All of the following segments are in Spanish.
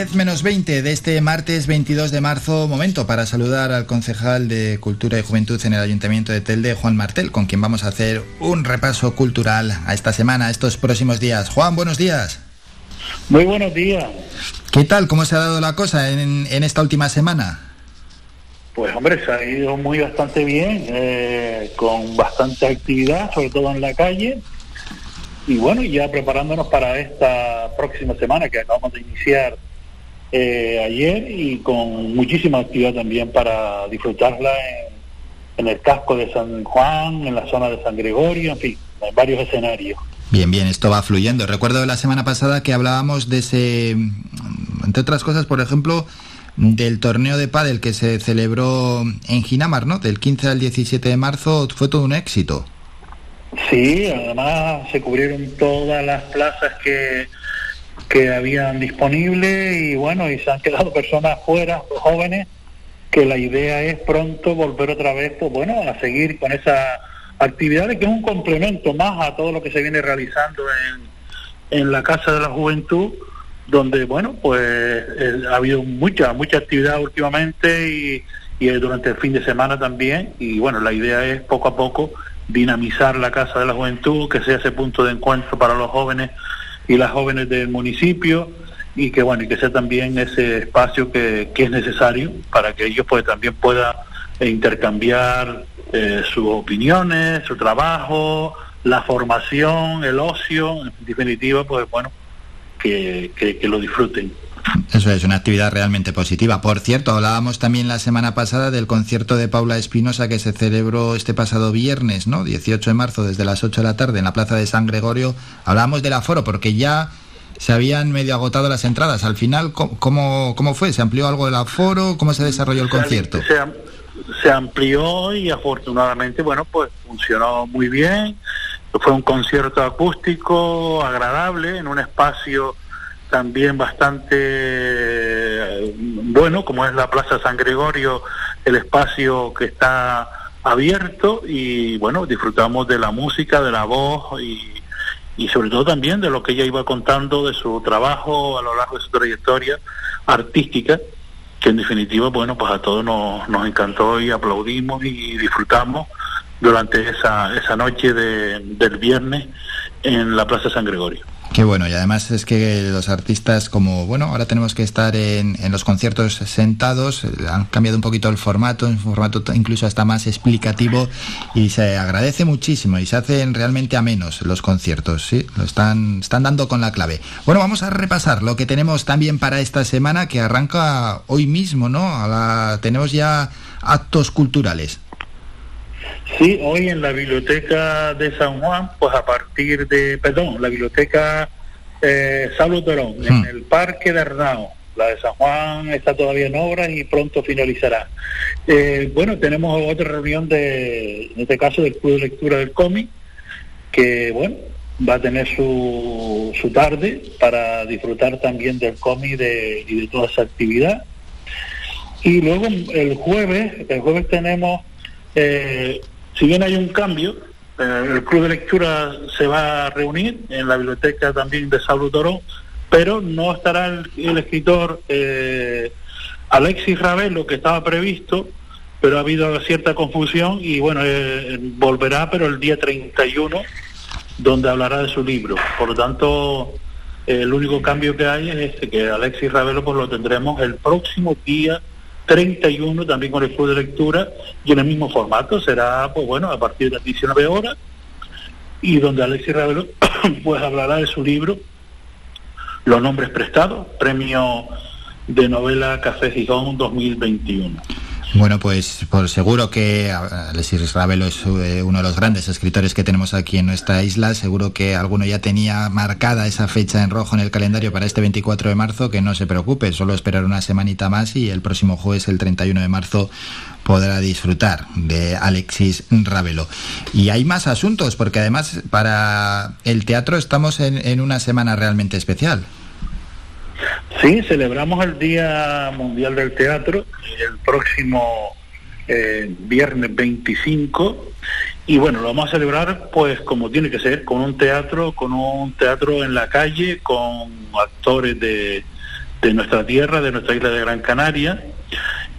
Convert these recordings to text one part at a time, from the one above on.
10 menos 20 de este martes 22 de marzo, momento para saludar al concejal de Cultura y Juventud en el Ayuntamiento de Telde, Juan Martel, con quien vamos a hacer un repaso cultural a esta semana, a estos próximos días. Juan, buenos días. Muy buenos días. ¿Qué tal? ¿Cómo se ha dado la cosa en, esta última semana? Pues hombre, se ha ido muy bastante bien, eh, con bastante actividad, sobre todo en la calle y bueno, ya preparándonos para esta próxima semana que acabamos de iniciar eh, ayer y con muchísima actividad también para disfrutarla en, el casco de San Juan, en la zona de San Gregorio, en fin, en varios escenarios. Bien, bien, esto va fluyendo. Recuerdo la semana pasada que hablábamos de ese, entre otras cosas, por ejemplo, del torneo de pádel que se celebró en Ginamar, ¿no? Del 15 al 17 de marzo, fue todo un éxito. Sí, además se cubrieron todas las plazas que, que habían disponibles y bueno, y se han quedado personas fuera, jóvenes, que la idea es pronto volver otra vez, pues bueno, a seguir con esa actividad que es un complemento más a todo lo que se viene realizando en, en la Casa de la Juventud, donde bueno, pues eh, ha habido mucha, mucha actividad últimamente y, y durante el fin de semana también, y bueno, la idea es poco a poco dinamizar la Casa de la Juventud, que sea ese punto de encuentro para los jóvenes y las jóvenes del municipio y que bueno y que sea también ese espacio que, es necesario para que ellos pues también puedan intercambiar eh, sus opiniones, su trabajo, la formación, el ocio, en definitiva pues bueno que, que lo disfruten. Eso es una actividad realmente positiva. Por cierto, hablábamos también la semana pasada del concierto de Paula Espinosa que se celebró este pasado viernes, ¿no? 18 de marzo, desde las 8 de la tarde en la Plaza de San Gregorio. Hablábamos del aforo porque ya se habían medio agotado las entradas. Al final, ¿cómo, cómo fue? ¿Se amplió algo el aforo? ¿Cómo se desarrolló el concierto? Se, se amplió y afortunadamente, bueno, pues funcionó muy bien. Fue un concierto acústico, agradable, en un espacio también bastante bueno, como es la Plaza San Gregorio, el espacio que está abierto y bueno, disfrutamos de la música, de la voz y, y sobre todo también de lo que ella iba contando de su trabajo a lo largo de su trayectoria artística, que en definitiva, bueno, pues a todos nos, nos encantó y aplaudimos y disfrutamos durante esa, esa noche de, del viernes en la Plaza San Gregorio. Qué bueno, y además es que los artistas, como bueno, ahora tenemos que estar en, en, los conciertos sentados, han cambiado un poquito el formato, un formato incluso hasta más explicativo, y se agradece muchísimo y se hacen realmente a menos los conciertos, sí, lo están, están dando con la clave. Bueno, vamos a repasar lo que tenemos también para esta semana, que arranca hoy mismo, ¿no? tenemos ya actos culturales. Sí, hoy en la biblioteca de San Juan, pues a partir de, perdón, la biblioteca eh, Saulo Torón, en hmm. el Parque de Arnao. La de San Juan está todavía en obras y pronto finalizará. Eh, bueno, tenemos otra reunión de, en este caso, del Club de Lectura del Cómic, que, bueno, va a tener su, su tarde para disfrutar también del cómic de, y de toda esa actividad. Y luego el jueves, el jueves tenemos eh, si bien hay un cambio, eh, el club de lectura se va a reunir en la biblioteca también de Saulo Toro, pero no estará el, escritor eh, Alexis Ravelo, que estaba previsto, pero ha habido cierta confusión y bueno, eh, volverá, pero el día 31, donde hablará de su libro. Por lo tanto, el único cambio que hay es este, que Alexis Ravelo pues lo tendremos el próximo día 31 también con el club de lectura y en el mismo formato, será pues bueno a partir de las 19 horas y donde Alexis Ravelo pues hablará de su libro Los nombres prestados, premio de novela Café Gijón 2021. Bueno, pues por seguro que Alexis Ravelo es eh, uno de los grandes escritores que tenemos aquí en nuestra isla. Seguro que alguno ya tenía marcada esa fecha en rojo en el calendario para este 24 de marzo. Que no se preocupe, solo esperar una semanita más y el próximo jueves, el 31 de marzo, podrá disfrutar de Alexis Ravelo. Y hay más asuntos, porque además para el teatro estamos en una semana realmente especial. Sí, celebramos el Día Mundial del Teatro el próximo eh, viernes 25 y bueno, lo vamos a celebrar pues como tiene que ser, con un teatro, con un teatro en la calle, con actores de, de nuestra tierra, de nuestra isla de Gran Canaria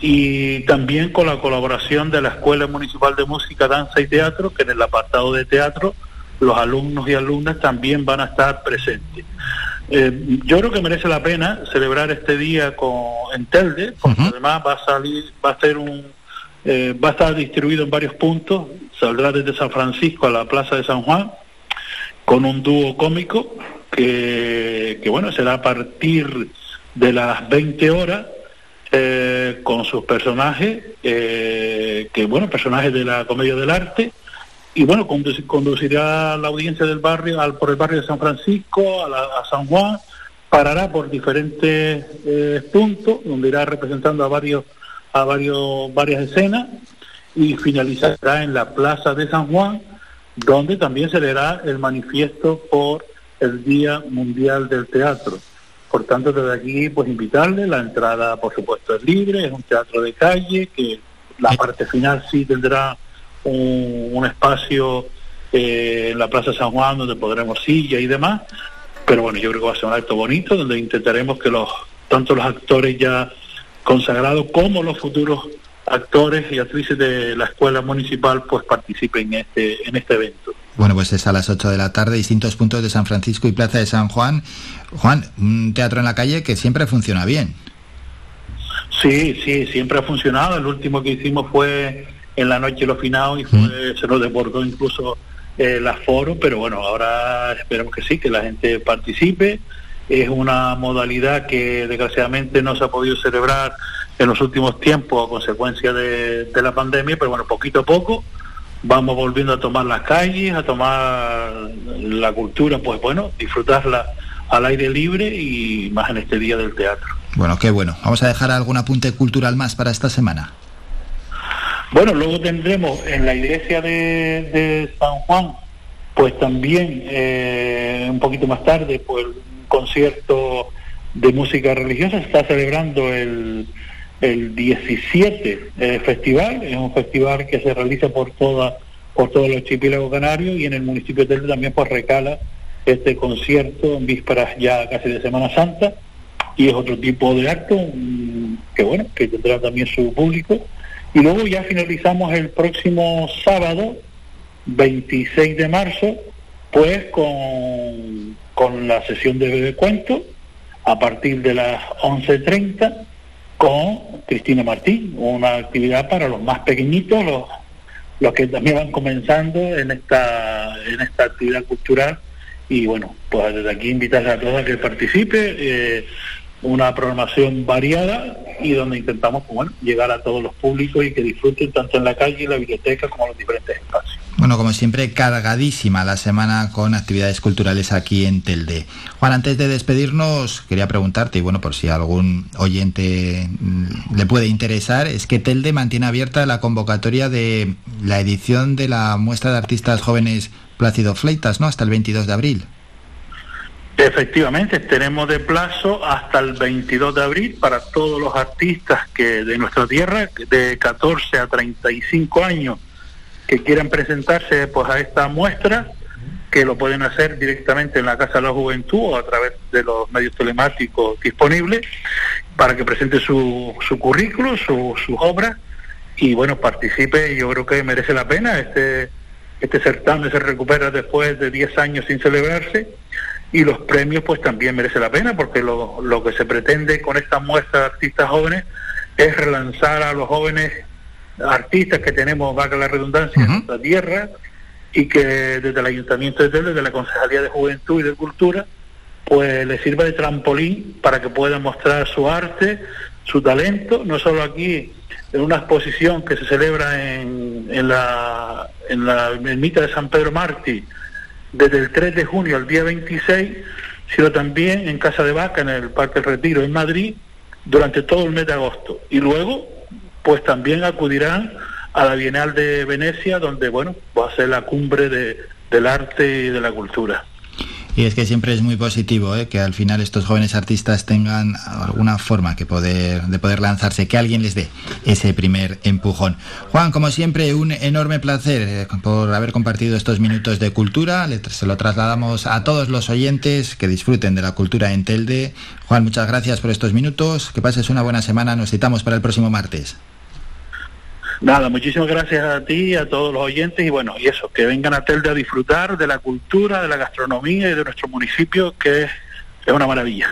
y también con la colaboración de la Escuela Municipal de Música, Danza y Teatro, que en el apartado de teatro los alumnos y alumnas también van a estar presentes. Eh, yo creo que merece la pena celebrar este día con, en Telde, porque además va a salir, va a ser un, eh, va a estar distribuido en varios puntos, saldrá desde San Francisco a la Plaza de San Juan, con un dúo cómico que, que bueno, será a partir de las 20 horas eh, con sus personajes, eh, que bueno, personajes de la comedia del arte, y bueno, conducirá la audiencia del barrio al, por el barrio de San Francisco, a, San Juan, parará por diferentes eh, puntos, donde irá representando a varios, a varios, varias escenas, y finalizará en la Plaza de San Juan, donde también se leerá el manifiesto por el Día Mundial del Teatro. Por tanto, desde aquí, pues invitarle, la entrada, por supuesto, es libre, es un teatro de calle, que la parte final sí tendrá un, espacio eh, en la Plaza San Juan donde podremos silla y demás, pero bueno, yo creo que va a ser un acto bonito, donde intentaremos que los tanto los actores ya consagrados como los futuros actores y actrices de la escuela municipal pues participen en este, en este evento. Bueno, pues es a las 8 de la tarde, distintos puntos de San Francisco y Plaza de San Juan. Juan, un teatro en la calle que siempre funciona bien. Sí, sí, siempre ha funcionado. El último que hicimos fue en la noche los finados y fue, mm. se nos desbordó incluso eh, el aforo, pero bueno, ahora esperemos que sí, que la gente participe. Es una modalidad que desgraciadamente no se ha podido celebrar en los últimos tiempos a consecuencia de, de la pandemia, pero bueno, poquito a poco vamos volviendo a tomar las calles, a tomar la cultura, pues bueno, disfrutarla al aire libre y más en este día del teatro. Bueno, qué bueno. Vamos a dejar algún apunte cultural más para esta semana. Bueno, luego tendremos en la iglesia de, San Juan, pues también eh, un poquito más tarde, pues un concierto de música religiosa. Se está celebrando el, el 17 eh, festival, es un festival que se realiza por toda por todos los archipiélagos canarios y en el municipio de Telde también pues recala este concierto en vísperas ya casi de Semana Santa. Y es otro tipo de acto que bueno, que tendrá también su público y luego ya finalizamos el próximo sábado 26 de marzo pues con, con la sesión de bebé cuento a partir de las 11.30 con Cristina Martín, una actividad para los más pequeñitos, los, los que también van comenzando en esta, en esta actividad cultural. Y bueno, pues desde aquí invitar a todos a que participe, eh, una programación variada y donde intentamos pues, bueno, llegar a todos los públicos y que disfruten tanto en la calle, en la biblioteca como en los diferentes espacios. Bueno, como siempre, cargadísima la semana con actividades culturales aquí en Telde. Juan, antes de despedirnos, quería preguntarte, y bueno, por si algún oyente mm, le puede interesar, es que Telde mantiene abierta la convocatoria de la edición de la muestra de artistas jóvenes Plácido Fleitas, ¿no? Hasta el 22 de abril. Efectivamente, tenemos de plazo hasta el 22 de abril para todos los artistas que de nuestra tierra, de 14 a 35 años, que quieran presentarse pues a esta muestra, que lo pueden hacer directamente en la Casa de la Juventud o a través de los medios telemáticos disponibles, para que presente su, su currículo, su, sus obras, y bueno, participe, yo creo que merece la pena, este, este certamen se recupera después de 10 años sin celebrarse, y los premios pues también merece la pena, porque lo, lo que se pretende con esta muestra de artistas jóvenes es relanzar a los jóvenes artistas que tenemos, vaca la redundancia, en nuestra tierra y que desde el Ayuntamiento de Telde, desde la Concejalía de Juventud y de Cultura, pues les sirva de trampolín para que puedan mostrar su arte, su talento, no solo aquí en una exposición que se celebra en, en la en la ermita de San Pedro Martí desde el 3 de junio al día 26, sino también en Casa de Vaca, en el Parque Retiro en Madrid, durante todo el mes de agosto. Y luego pues también acudirán a la Bienal de Venecia, donde, bueno, va a ser la cumbre de, del arte y de la cultura. Y es que siempre es muy positivo ¿eh? que al final estos jóvenes artistas tengan alguna forma poder, de poder lanzarse, que alguien les dé ese primer empujón. Juan, como siempre, un enorme placer eh, por haber compartido estos minutos de cultura. Se lo trasladamos a todos los oyentes que disfruten de la cultura en Telde. Juan, muchas gracias por estos minutos. Que pases una buena semana. Nos citamos para el próximo martes. Nada, muchísimas gracias a ti, a todos los oyentes y bueno, y eso, que vengan a Telde a disfrutar de la cultura, de la gastronomía y de nuestro municipio, que es una maravilla.